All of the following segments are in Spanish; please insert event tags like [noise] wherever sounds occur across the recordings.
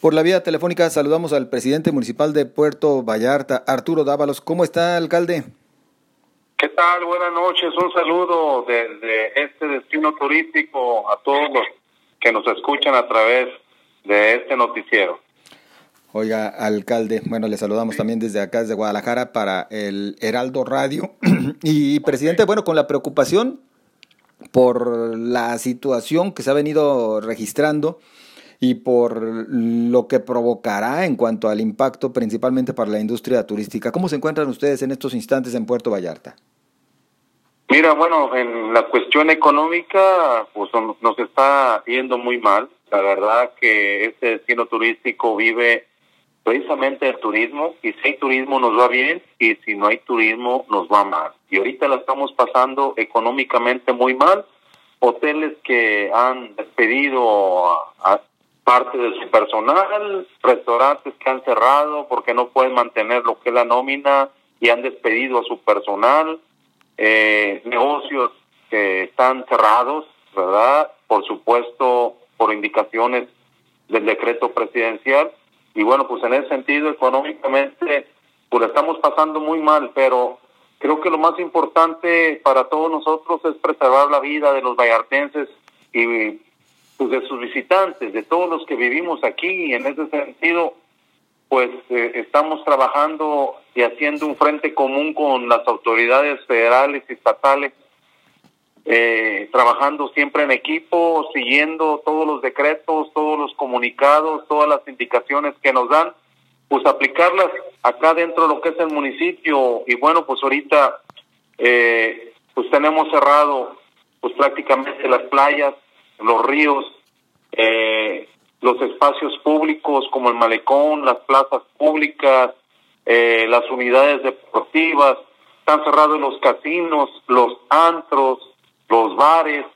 Por la vía telefónica saludamos al presidente municipal de Puerto Vallarta, Arturo Dávalos. ¿Cómo está, alcalde? ¿Qué tal? Buenas noches. Un saludo desde este destino turístico a todos los que nos escuchan a través de este noticiero. Oiga, alcalde, bueno, le saludamos también desde acá, desde Guadalajara, para el Heraldo Radio. [clears throat] y, presidente, bueno, con la preocupación por la situación que se ha venido registrando y por lo que provocará en cuanto al impacto principalmente para la industria turística. ¿Cómo se encuentran ustedes en estos instantes en Puerto Vallarta? Mira, bueno, en la cuestión económica, pues nos está yendo muy mal. La verdad que este destino turístico vive precisamente el turismo y si hay turismo nos va bien y si no hay turismo nos va mal. Y ahorita la estamos pasando económicamente muy mal. Hoteles que han despedido a, parte de su personal, restaurantes que han cerrado porque no pueden mantener lo que es la nómina y han despedido a su personal, eh, negocios que están cerrados, ¿verdad? Por supuesto, por indicaciones del decreto presidencial. Y bueno, pues en ese sentido, económicamente, pues estamos pasando muy mal, pero creo que lo más importante para todos nosotros es preservar la vida de los vallartenses y pues de sus visitantes, de todos los que vivimos aquí, y en ese sentido, pues eh, estamos trabajando y haciendo un frente común con las autoridades federales y estatales, eh, trabajando siempre en equipo, siguiendo todos los decretos, todos los comunicados, todas las indicaciones que nos dan, pues aplicarlas acá dentro de lo que es el municipio. Y bueno, pues ahorita eh, pues tenemos cerrado pues prácticamente las playas, los ríos, eh, los espacios públicos como el malecón, las plazas públicas, eh, las unidades deportivas, están cerrados los casinos, los antros, los bares,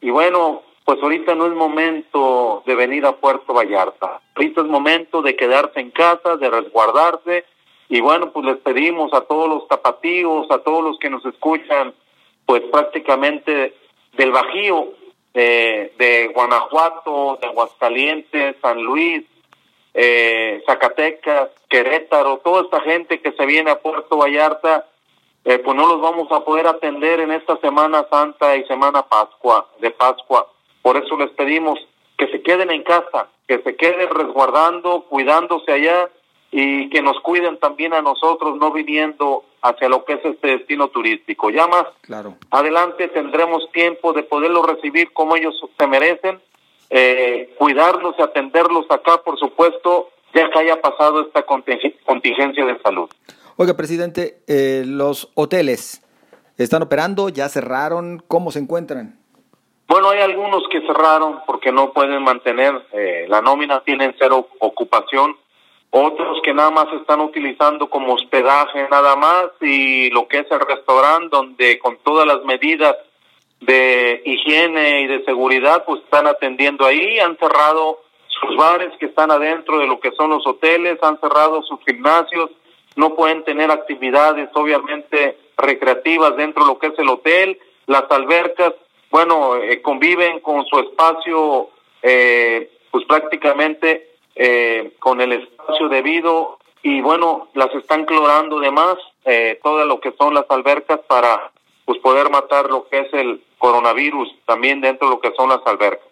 y bueno, pues ahorita no es momento de venir a Puerto Vallarta, ahorita es momento de quedarse en casa, de resguardarse, y bueno, pues les pedimos a todos los tapatíos, a todos los que nos escuchan, pues prácticamente del Bajío, de, Guanajuato, de Aguascalientes, San Luis, eh, Zacatecas, Querétaro, toda esta gente que se viene a Puerto Vallarta, eh, pues no los vamos a poder atender en esta Semana Santa y Semana Pascua, de Pascua. Por eso les pedimos que se queden en casa, que se queden resguardando, cuidándose allá y que nos cuiden también a nosotros, no viniendo hacia lo que es este destino turístico. Ya más claro. adelante tendremos tiempo de poderlos recibir como ellos se merecen, eh, cuidarlos y atenderlos acá, por supuesto, ya que haya pasado esta contingencia de salud. Oiga, presidente, eh, los hoteles están operando, ya cerraron, ¿cómo se encuentran? Bueno, hay algunos que cerraron porque no pueden mantener eh, la nómina, tienen cero ocupación otros que nada más están utilizando como hospedaje nada más y lo que es el restaurante donde con todas las medidas de higiene y de seguridad pues están atendiendo ahí, han cerrado sus bares que están adentro de lo que son los hoteles, han cerrado sus gimnasios, no pueden tener actividades obviamente recreativas dentro de lo que es el hotel, las albercas, bueno, eh, conviven con su espacio eh, pues prácticamente eh, con el espacio debido y bueno, las están clorando de más, eh, todo lo que son las albercas para pues poder matar lo que es el coronavirus también dentro de lo que son las albercas.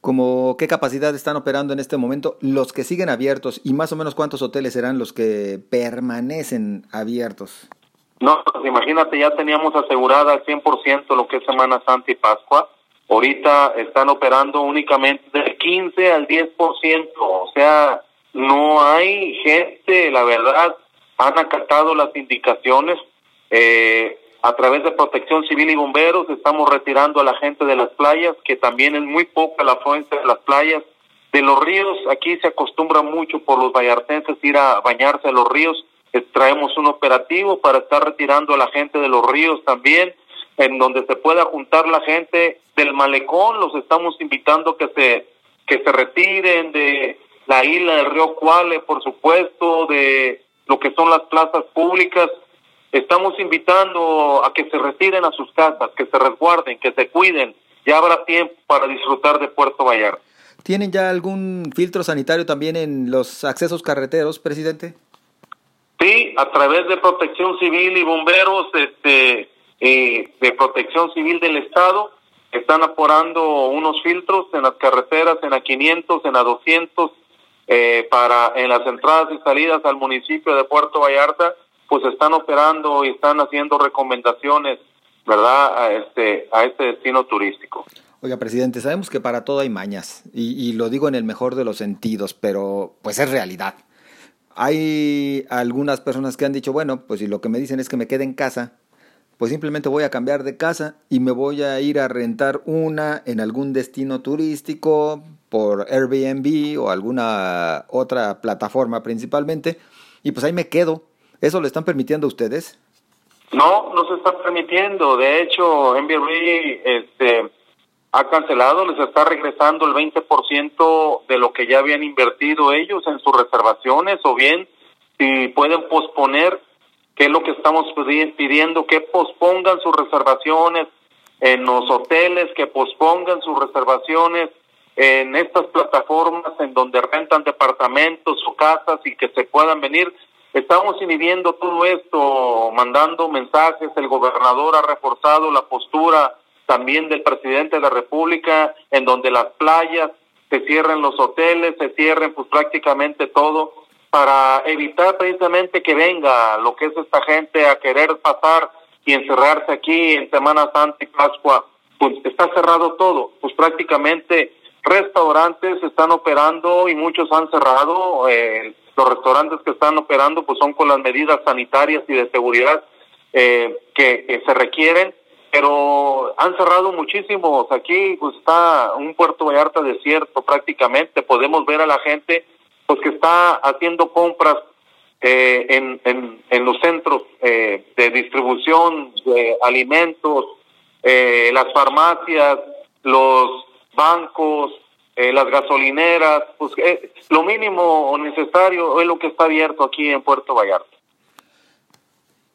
¿Cómo qué capacidad están operando en este momento los que siguen abiertos y más o menos cuántos hoteles serán los que permanecen abiertos? No, pues imagínate, ya teníamos asegurada al 100% lo que es Semana Santa y Pascua ahorita están operando únicamente del 15 al 10%, o sea, no hay gente, la verdad, han acatado las indicaciones. Eh, a través de Protección Civil y Bomberos estamos retirando a la gente de las playas, que también es muy poca la fuente de las playas. De los ríos, aquí se acostumbra mucho por los vallartenses ir a bañarse a los ríos. Traemos un operativo para estar retirando a la gente de los ríos también en donde se pueda juntar la gente del malecón, los estamos invitando que se que se retiren de la isla del río Cuale, por supuesto, de lo que son las plazas públicas. Estamos invitando a que se retiren a sus casas, que se resguarden, que se cuiden. Ya habrá tiempo para disfrutar de Puerto Vallarta. ¿Tienen ya algún filtro sanitario también en los accesos carreteros, presidente? Sí, a través de Protección Civil y bomberos este, eh, de Protección Civil del Estado están aporando unos filtros en las carreteras, en la 500, en la 200, eh, para en las entradas y salidas al municipio de Puerto Vallarta, pues están operando y están haciendo recomendaciones, ¿verdad?, a este, a este destino turístico. Oiga, presidente, sabemos que para todo hay mañas, y, y lo digo en el mejor de los sentidos, pero pues es realidad. Hay algunas personas que han dicho, bueno, pues si lo que me dicen es que me quede en casa, pues simplemente voy a cambiar de casa y me voy a ir a rentar una en algún destino turístico por Airbnb o alguna otra plataforma principalmente y pues ahí me quedo. ¿Eso le están permitiendo ustedes? No, no se está permitiendo. De hecho, Airbnb este, ha cancelado, les está regresando el 20% de lo que ya habían invertido ellos en sus reservaciones o bien si pueden posponer que es lo que estamos pidiendo, que pospongan sus reservaciones en los hoteles, que pospongan sus reservaciones en estas plataformas en donde rentan departamentos o casas y que se puedan venir. Estamos inhibiendo todo esto, mandando mensajes, el gobernador ha reforzado la postura también del presidente de la República, en donde las playas se cierren los hoteles, se cierren pues prácticamente todo para evitar precisamente que venga lo que es esta gente a querer pasar y encerrarse aquí en Semana Santa y Pascua, pues está cerrado todo, pues prácticamente restaurantes están operando y muchos han cerrado, eh, los restaurantes que están operando pues son con las medidas sanitarias y de seguridad eh, que, se requieren, pero han cerrado muchísimos, aquí pues está un Puerto Vallarta desierto prácticamente, podemos ver a la gente que está haciendo compras eh, en, en, los centros eh, de distribución de alimentos, eh, las farmacias, los bancos, eh, las gasolineras, pues eh, lo mínimo necesario es lo que está abierto aquí en Puerto Vallarta.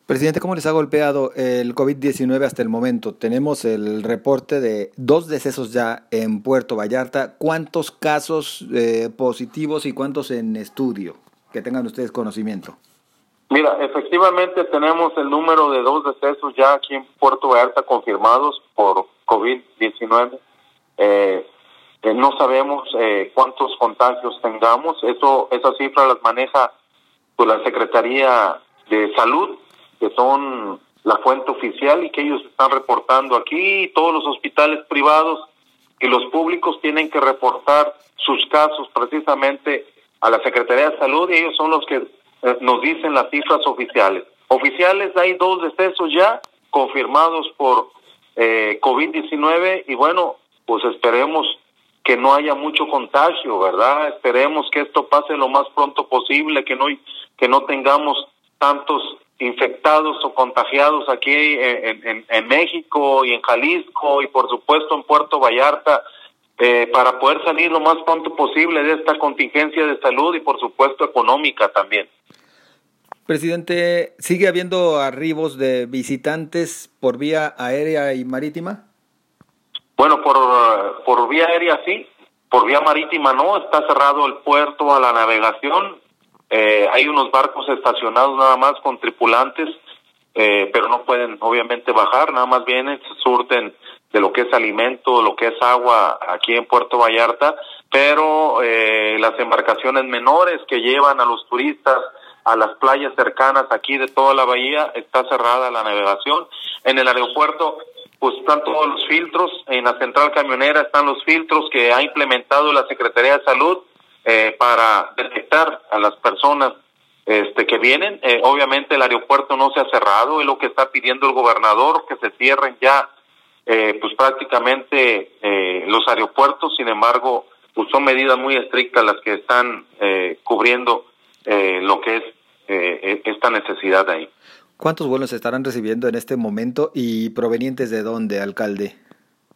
Presidente, ¿cómo les ha golpeado el COVID-19 hasta el momento? Tenemos el reporte de dos decesos ya en Puerto Vallarta. ¿Cuántos casos eh, positivos y cuántos en estudio? Que tengan ustedes conocimiento. Mira, efectivamente tenemos el número de dos decesos ya aquí en Puerto Vallarta confirmados por COVID-19. Eh, eh, no sabemos eh, cuántos contagios tengamos. Eso, esa cifra las maneja la Secretaría de Salud que son la fuente oficial y que ellos están reportando aquí. Todos los hospitales privados y los públicos tienen que reportar sus casos precisamente a la Secretaría de Salud y ellos son los que eh, nos dicen las cifras oficiales. Oficiales hay dos decesos ya confirmados por eh, COVID-19 y bueno, pues esperemos que no haya mucho contagio, ¿verdad? Esperemos que esto pase lo más pronto posible, que no que no tengamos tantos infectados o contagiados aquí en, en, México y en Jalisco y por supuesto en Puerto Vallarta eh, para poder salir lo más pronto posible de esta contingencia de salud y por supuesto económica también. Presidente, ¿sigue habiendo arribos de visitantes por vía aérea y marítima? Bueno, por, por vía aérea sí, por vía marítima no, está cerrado el puerto a la navegación, eh, hay unos barcos estacionados nada más con tripulantes, eh, pero no pueden obviamente bajar, nada más vienen, se surten de lo que es alimento, lo que es agua aquí en Puerto Vallarta, pero eh, las embarcaciones menores que llevan a los turistas a las playas cercanas aquí de toda la bahía está cerrada la navegación. En el aeropuerto pues están todos los filtros, en la central camionera están los filtros que ha implementado la Secretaría de Salud eh, para detectar a las personas este, que vienen. Eh, obviamente el aeropuerto no se ha cerrado, es lo que está pidiendo el gobernador, que se cierren ya eh, pues prácticamente eh, los aeropuertos, sin embargo, pues son medidas muy estrictas las que están eh, cubriendo lo que es eh, esta necesidad ahí. ¿Cuántos vuelos estarán recibiendo en este momento y provenientes de dónde, alcalde?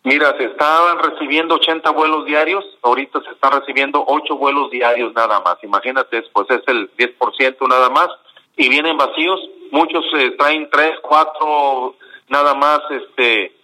Mira, se estaban recibiendo 80 vuelos diarios, ahorita se están recibiendo 8 vuelos diarios nada más. Imagínate, pues es el 10% nada más y vienen vacíos. Muchos eh, traen 3, 4 nada más este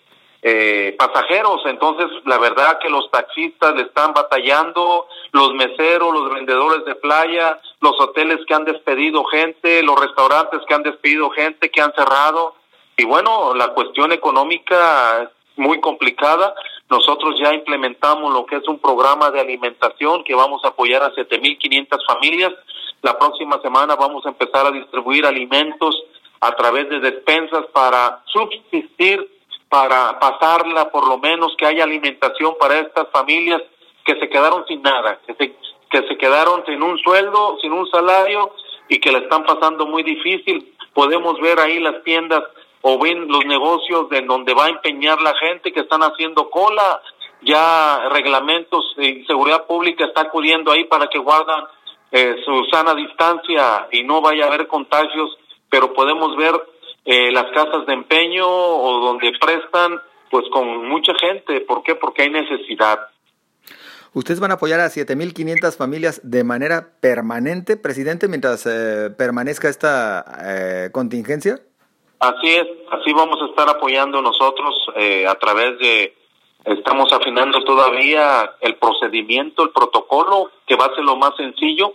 eh, pasajeros. Entonces, la verdad que los taxistas le están batallando, los meseros, los vendedores de playa, los hoteles que han despedido gente, los restaurantes que han despedido gente, que han cerrado. Y bueno, la cuestión económica muy complicada. Nosotros ya implementamos lo que es un programa de alimentación que vamos a apoyar a 7.500 familias. La próxima semana vamos a empezar a distribuir alimentos a través de despensas para subsistir para pasarla, por lo menos que haya alimentación para estas familias que se quedaron sin nada, que se, que se quedaron sin un sueldo, sin un salario y que la están pasando muy difícil. Podemos ver ahí las tiendas o ven los negocios de donde va a empeñar la gente que están haciendo cola, ya reglamentos de seguridad pública está acudiendo ahí para que guardan eh, su sana distancia y no vaya a haber contagios, pero podemos ver eh, las casas de empeño o donde prestan, pues con mucha gente. ¿Por qué? Porque hay necesidad. ¿Ustedes van a apoyar a 7.500 familias de manera permanente, presidente, mientras eh, permanezca esta eh, contingencia? Así es, así vamos a estar apoyando nosotros a través de, estamos afinando todavía el procedimiento, el protocolo, que va a ser lo más sencillo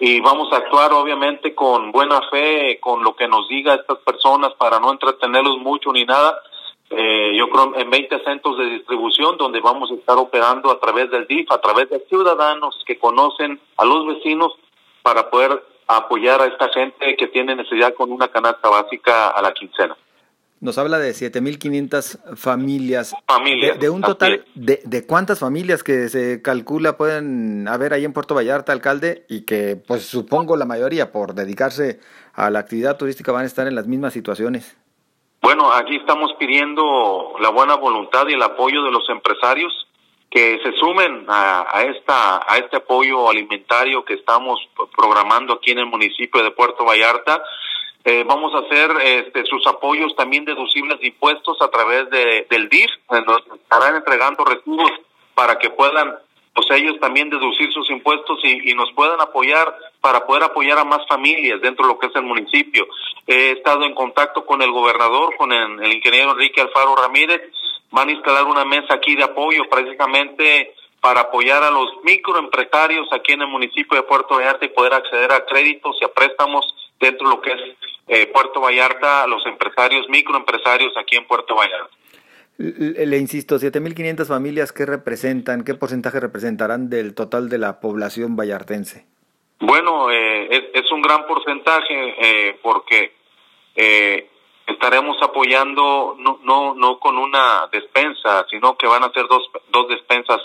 y vamos a actuar obviamente con buena fe, con lo que nos diga estas personas para no entretenerlos mucho ni nada. Eh, yo creo en 20 centros de distribución donde vamos a estar operando a través del DIF, a través de ciudadanos que conocen a los vecinos para poder apoyar a esta gente que tiene necesidad con una canasta básica a la quincena. Nos habla de 7.500 familias. Familias. De, un total de, de, cuántas familias que se calcula pueden haber ahí en Puerto Vallarta, alcalde, y que pues supongo la mayoría por dedicarse a la actividad turística van a estar en las mismas situaciones. Bueno, aquí estamos pidiendo la buena voluntad y el apoyo de los empresarios que se sumen a, a, esta a este apoyo alimentario que estamos programando aquí en el municipio de Puerto Vallarta eh, vamos a hacer este, sus apoyos también deducibles de impuestos a través de, del DIF, nos estarán entregando recursos para que puedan pues ellos también deducir sus impuestos y, nos puedan apoyar para poder apoyar a más familias dentro de lo que es el municipio. He estado en contacto con el gobernador, con el ingeniero Enrique Alfaro Ramírez, van a instalar una mesa aquí de apoyo precisamente para apoyar a los microempresarios aquí en el municipio de Puerto Vallarta y poder acceder a créditos y a préstamos dentro de lo que es eh, Puerto Vallarta, los empresarios, microempresarios aquí en Puerto Vallarta. Le, le insisto, 7.500 familias, ¿qué representan, qué porcentaje representarán del total de la población vallartense? Bueno, eh, es, un gran porcentaje eh, porque estaremos apoyando no, no, no con una despensa, sino que van a ser dos, dos despensas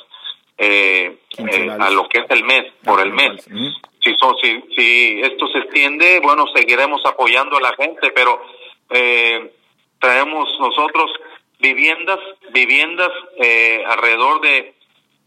a lo que es el mes, por el mes si, si, si esto se extiende, bueno, seguiremos apoyando a la gente, pero eh, traemos nosotros viviendas, viviendas eh, alrededor de,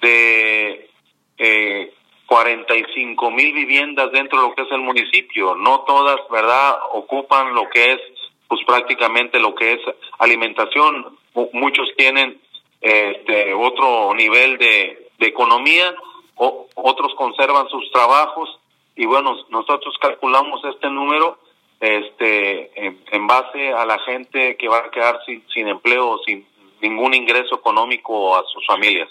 de eh, 45 mil viviendas dentro de lo que es el municipio. No todas, ¿verdad?, ocupan lo que es, pues prácticamente lo que es alimentación. muchos tienen este otro nivel de, de economía, o, otros conservan sus trabajos y bueno, nosotros calculamos este número este en, base a la gente que va a quedar sin, sin empleo, sin ningún ingreso económico a sus familias.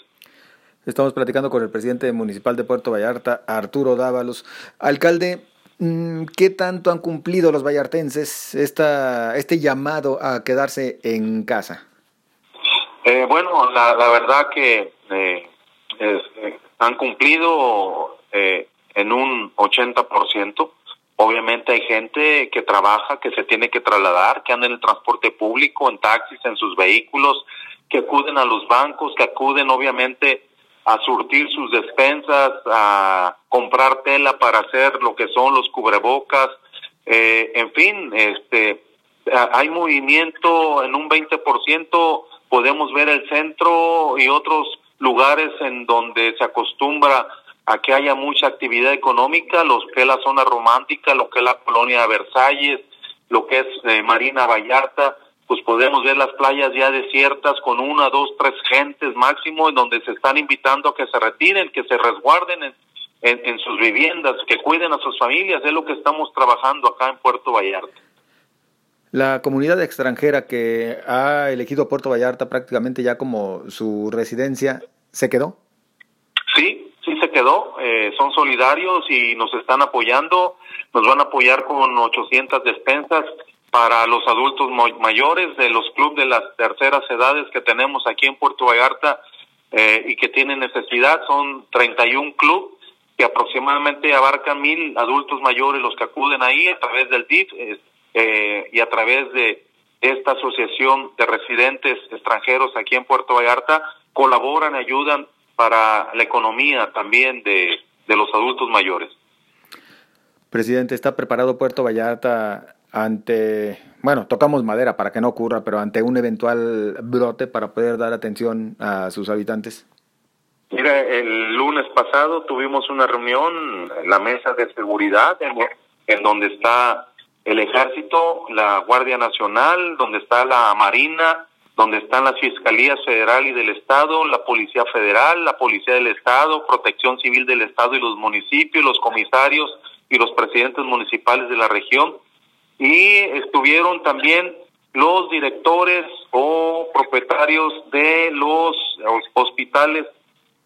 Estamos platicando con el presidente municipal de Puerto Vallarta, Arturo Dávalos. Alcalde, ¿qué tanto han cumplido los vallartenses esta, este llamado a quedarse en casa? Eh, bueno, la, la, verdad que eh, eh, han cumplido eh, en un 80%. Obviamente hay gente que trabaja, que se tiene que trasladar, que anda en el transporte público, en taxis, en sus vehículos, que acuden a los bancos, que acuden obviamente a surtir sus despensas, a comprar tela para hacer lo que son los cubrebocas, eh, en fin, este, hay movimiento en un 20%, podemos ver el centro y otros lugares en donde se acostumbra a que haya mucha actividad económica, lo que es la zona romántica, lo que es la colonia de Versalles, lo que es eh, Marina Vallarta, pues podemos ver las playas ya desiertas con una, dos, tres gentes máximo, en donde se están invitando a que se retiren, que se resguarden en, en sus viviendas, que cuiden a sus familias, es lo que estamos trabajando acá en Puerto Vallarta. La comunidad extranjera que ha elegido Puerto Vallarta prácticamente ya como su residencia, ¿se quedó? Sí, sí se quedó. Eh, son solidarios y nos están apoyando. Nos van a apoyar con 800 despensas para los adultos mayores de los clubes de las terceras edades que tenemos aquí en Puerto Vallarta eh, y que tienen necesidad. Son 31 clubes que aproximadamente abarcan mil adultos mayores los que acuden ahí a través del DIF. Eh, y a través de esta asociación de residentes extranjeros aquí en Puerto Vallarta colaboran ayudan para la economía también de, de los adultos mayores. Presidente, ¿está preparado Puerto Vallarta ante, bueno, tocamos madera para que no ocurra, pero ante un eventual brote para poder dar atención a sus habitantes? Mira, el lunes pasado tuvimos una reunión la mesa de seguridad en, en donde está el ejército, la Guardia Nacional, donde está la Marina, donde están las Fiscalías Federal y del Estado, la Policía Federal, la Policía del Estado, Protección Civil del Estado y los municipios, los comisarios y los presidentes municipales de la región. Y estuvieron también los directores o propietarios de los hospitales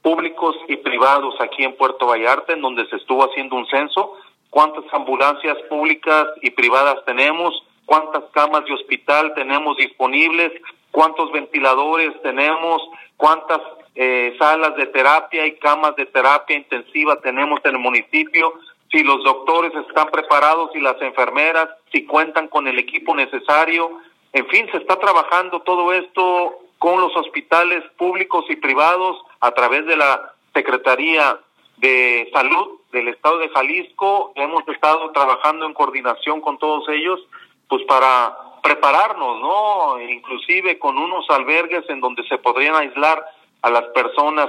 públicos y privados aquí en Puerto Vallarta, en donde se estuvo haciendo un censo. Cuántas ambulancias públicas y privadas tenemos, cuántas camas de hospital tenemos disponibles, cuántos ventiladores tenemos, cuántas eh, salas de terapia y camas de terapia intensiva tenemos en el municipio, si los doctores están preparados y las enfermeras, si cuentan con el equipo necesario. En fin, se está trabajando todo esto con los hospitales públicos y privados a través de la Secretaría de Salud del Estado de Jalisco. Hemos estado trabajando en coordinación con todos ellos, pues para prepararnos, ¿no? Inclusive con unos albergues en donde se podrían aislar a las personas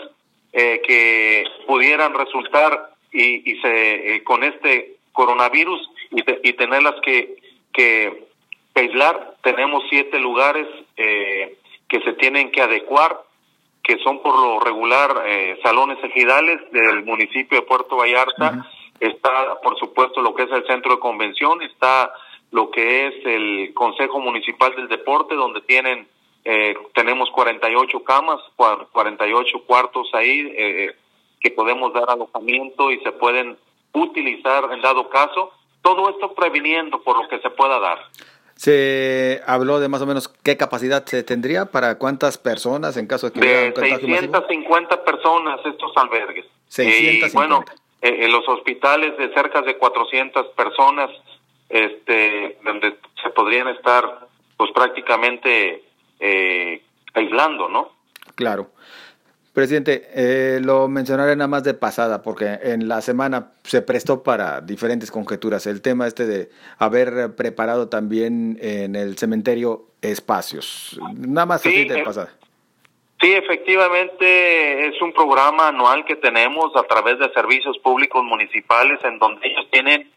eh, que pudieran resultar y, y se eh, con este coronavirus y, y tenerlas que, que, aislar. Tenemos siete lugares eh, que se tienen que adecuar que son por lo regular eh, salones ejidales del municipio de Puerto Vallarta. Está, por supuesto, lo que es el centro de convención, está lo que es el Consejo Municipal del Deporte, donde tienen eh, tenemos 48 camas, 48 cuartos ahí eh, que podemos dar alojamiento y se pueden utilizar en dado caso. Todo esto previniendo por lo que se pueda dar. Se habló de más o menos qué capacidad se tendría para cuántas personas en caso de que de 650 personas estos albergues. 650. Y bueno, eh, en los hospitales de cerca de 400 personas este donde se podrían estar pues prácticamente eh, aislando, ¿no? Claro. Presidente, eh, lo mencionaré nada más de pasada, porque en la semana se prestó para diferentes conjeturas. El tema este de haber preparado también en el cementerio espacios. Nada más así de eh, pasada. Sí, efectivamente es un programa anual que tenemos a través de servicios públicos municipales en donde ellos tienen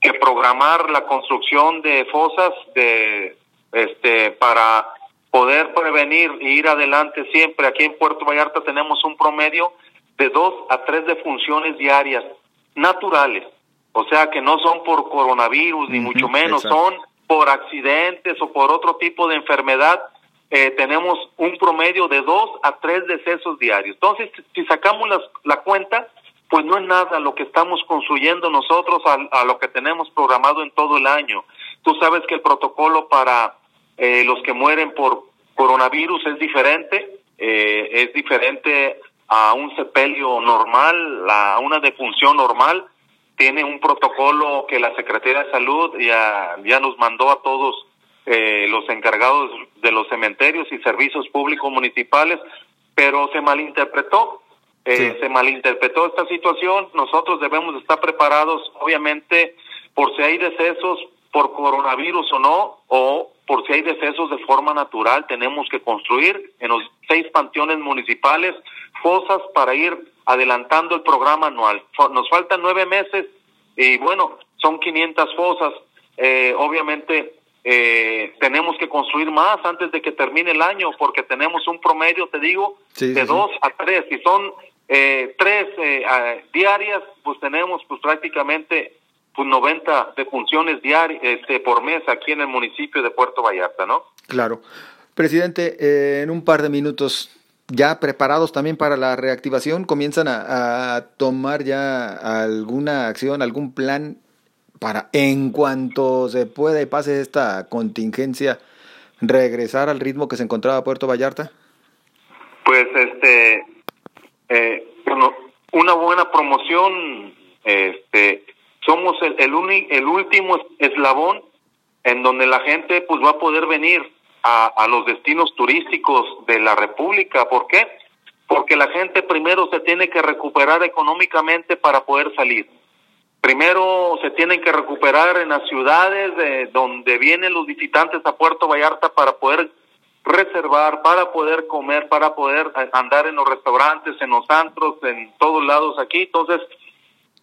que programar la construcción de fosas de este para poder prevenir e ir adelante siempre. Aquí en Puerto Vallarta tenemos un promedio de dos a tres defunciones diarias naturales, o sea que no son por coronavirus ni mucho menos, son por accidentes o por otro tipo de enfermedad. Eh, tenemos un promedio de dos a tres decesos diarios. Entonces, si sacamos la cuenta, pues no es nada lo que estamos construyendo nosotros a, a lo que tenemos programado en todo el año. Tú sabes que el protocolo para eh, los que mueren por coronavirus es diferente, eh, es diferente a un sepelio normal, a una defunción normal. Tiene un protocolo que la Secretaría de Salud ya, ya nos mandó a todos eh, los encargados de los cementerios y servicios públicos municipales, pero se malinterpretó. Se malinterpretó esta situación. Nosotros debemos estar preparados, obviamente, por si hay decesos por coronavirus o no, o por si hay decesos de forma natural, tenemos que construir en los seis panteones municipales fosas para ir adelantando el programa anual. Nos faltan nueve meses y bueno, son 500 fosas. Eh, obviamente eh, tenemos que construir más antes de que termine el año porque tenemos un promedio, te digo, de dos a tres. Si son eh, tres eh, diarias, pues tenemos pues prácticamente 90 defunciones diarias este, por mes aquí en el municipio de Puerto Vallarta, ¿no? Claro. Presidente, eh, en un par de minutos, ya preparados también para la reactivación, comienzan a, a, tomar ya alguna acción, algún plan para, en cuanto se pueda y pase esta contingencia, regresar al ritmo que se encontraba Puerto Vallarta? Pues, este, eh, bueno, una buena promoción, este, somos el, el, el último eslabón en donde la gente pues va a poder venir a, a los destinos turísticos de la República. ¿Por qué? Porque la gente primero se tiene que recuperar económicamente para poder salir. Primero se tienen que recuperar en las ciudades de donde vienen los visitantes a Puerto Vallarta para poder reservar, para poder comer, para poder andar en los restaurantes, en los antros, en todos lados aquí. Entonces,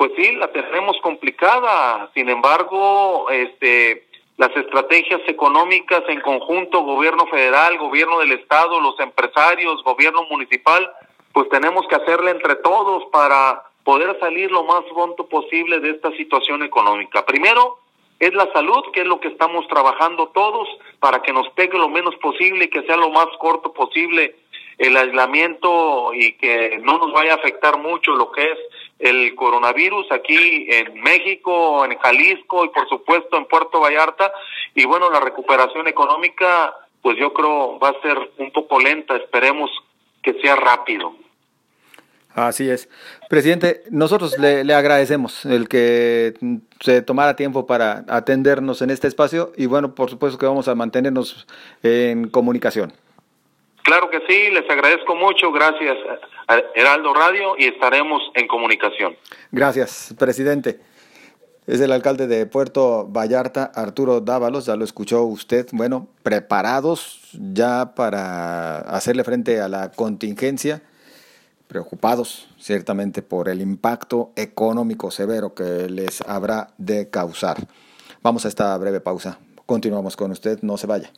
pues sí, la tenemos complicada. Sin embargo, este, las estrategias económicas en conjunto, gobierno federal, gobierno del estado, los empresarios, gobierno municipal, pues tenemos que hacerle entre todos para poder salir lo más pronto posible de esta situación económica. Primero, es la salud, que es lo que estamos trabajando todos para que nos pegue lo menos posible y que sea lo más corto posible el aislamiento y que no nos vaya a afectar mucho lo que es el coronavirus aquí en México, en Jalisco y por supuesto en Puerto Vallarta. Y bueno, la recuperación económica, pues yo creo va a ser un poco lenta, esperemos que sea rápido. Así es. Presidente, nosotros le, le, agradecemos el que se tomara tiempo para atendernos en este espacio y bueno, por supuesto que vamos a mantenernos en comunicación. Claro que sí, les agradezco mucho, gracias a Heraldo Radio y estaremos en comunicación. Gracias, presidente. Es el alcalde de Puerto Vallarta, Arturo Dávalos, ya lo escuchó usted. Bueno, preparados ya para hacerle frente a la contingencia preocupados ciertamente por el impacto económico severo que les habrá de causar. Vamos a esta breve pausa. Continuamos con usted, no se vaya.